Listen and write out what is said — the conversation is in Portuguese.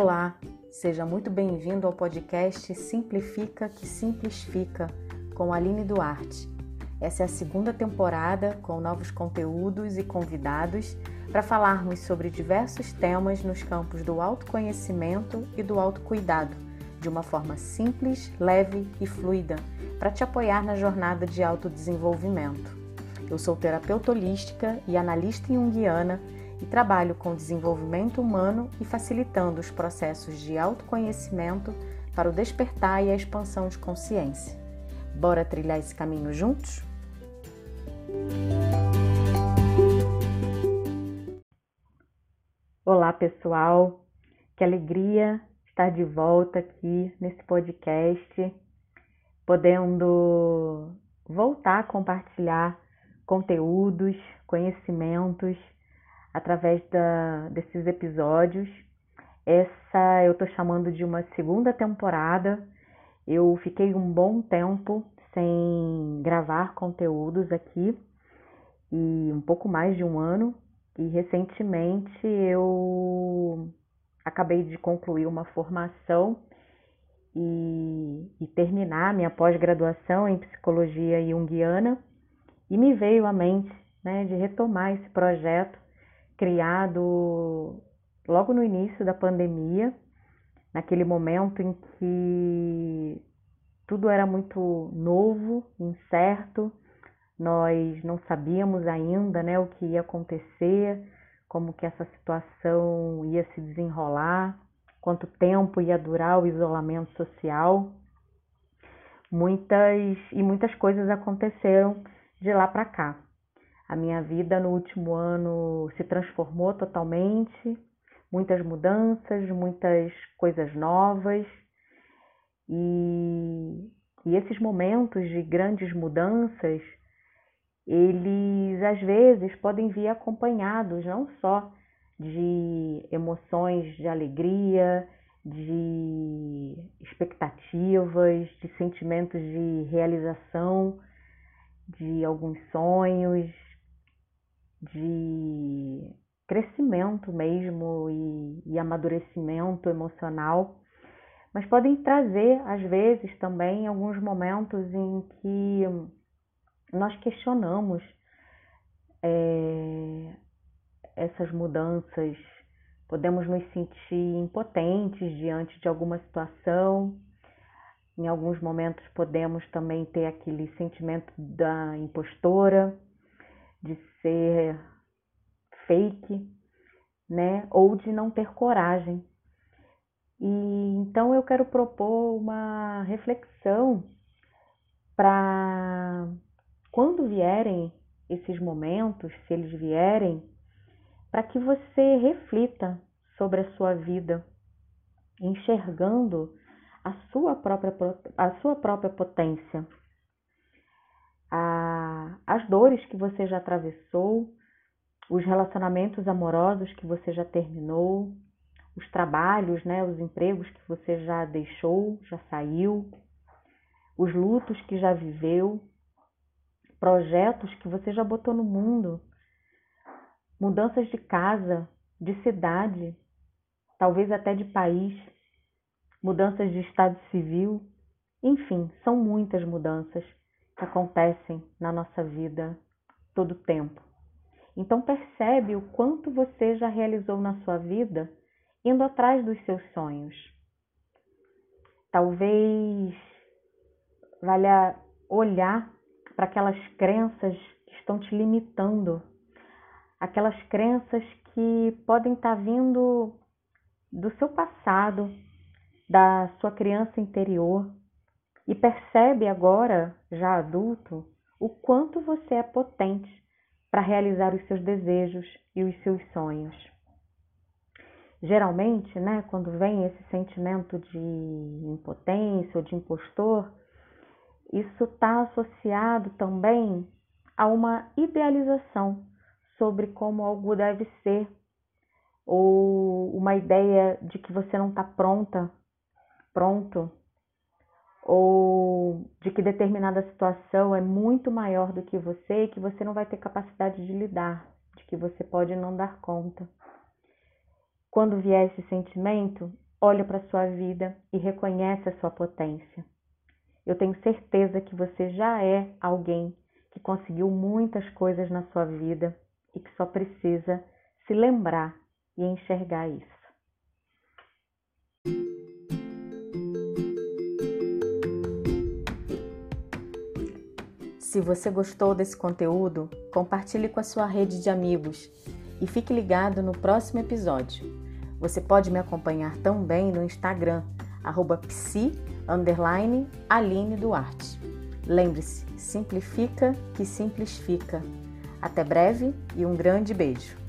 Olá, seja muito bem-vindo ao podcast Simplifica que Simplifica com Aline Duarte. Essa é a segunda temporada com novos conteúdos e convidados para falarmos sobre diversos temas nos campos do autoconhecimento e do autocuidado, de uma forma simples, leve e fluida, para te apoiar na jornada de autodesenvolvimento. Eu sou terapeuta holística e analista junguiana e trabalho com desenvolvimento humano e facilitando os processos de autoconhecimento para o despertar e a expansão de consciência. Bora trilhar esse caminho juntos? Olá, pessoal. Que alegria estar de volta aqui nesse podcast, podendo voltar a compartilhar conteúdos, conhecimentos através da, desses episódios. Essa eu estou chamando de uma segunda temporada. Eu fiquei um bom tempo sem gravar conteúdos aqui e um pouco mais de um ano. E recentemente eu acabei de concluir uma formação e, e terminar minha pós-graduação em psicologia junguiana e me veio à mente né, de retomar esse projeto criado logo no início da pandemia, naquele momento em que tudo era muito novo, incerto, nós não sabíamos ainda né, o que ia acontecer, como que essa situação ia se desenrolar, quanto tempo ia durar o isolamento social. Muitas e muitas coisas aconteceram de lá para cá. A minha vida no último ano se transformou totalmente, muitas mudanças, muitas coisas novas. E, e esses momentos de grandes mudanças, eles às vezes podem vir acompanhados não só de emoções de alegria, de expectativas, de sentimentos de realização de alguns sonhos, de crescimento mesmo e, e amadurecimento emocional, mas podem trazer, às vezes, também alguns momentos em que nós questionamos é, essas mudanças, podemos nos sentir impotentes diante de alguma situação. Em alguns momentos podemos também ter aquele sentimento da impostora, de ser fake, né? Ou de não ter coragem. E então eu quero propor uma reflexão para quando vierem esses momentos, se eles vierem, para que você reflita sobre a sua vida, enxergando a sua própria, a sua própria potência as dores que você já atravessou, os relacionamentos amorosos que você já terminou, os trabalhos, né, os empregos que você já deixou, já saiu, os lutos que já viveu, projetos que você já botou no mundo, mudanças de casa, de cidade, talvez até de país, mudanças de estado civil, enfim, são muitas mudanças que acontecem na nossa vida todo o tempo. Então percebe o quanto você já realizou na sua vida indo atrás dos seus sonhos. Talvez valha olhar para aquelas crenças que estão te limitando, aquelas crenças que podem estar vindo do seu passado, da sua criança interior, e percebe agora, já adulto, o quanto você é potente para realizar os seus desejos e os seus sonhos. Geralmente, né, quando vem esse sentimento de impotência ou de impostor, isso está associado também a uma idealização sobre como algo deve ser, ou uma ideia de que você não está pronta, pronto ou de que determinada situação é muito maior do que você e que você não vai ter capacidade de lidar, de que você pode não dar conta. Quando vier esse sentimento, olha para a sua vida e reconhece a sua potência. Eu tenho certeza que você já é alguém que conseguiu muitas coisas na sua vida e que só precisa se lembrar e enxergar isso. Se você gostou desse conteúdo, compartilhe com a sua rede de amigos e fique ligado no próximo episódio. Você pode me acompanhar também no Instagram, psi, Aline Duarte. Lembre-se, simplifica que simplifica. Até breve e um grande beijo!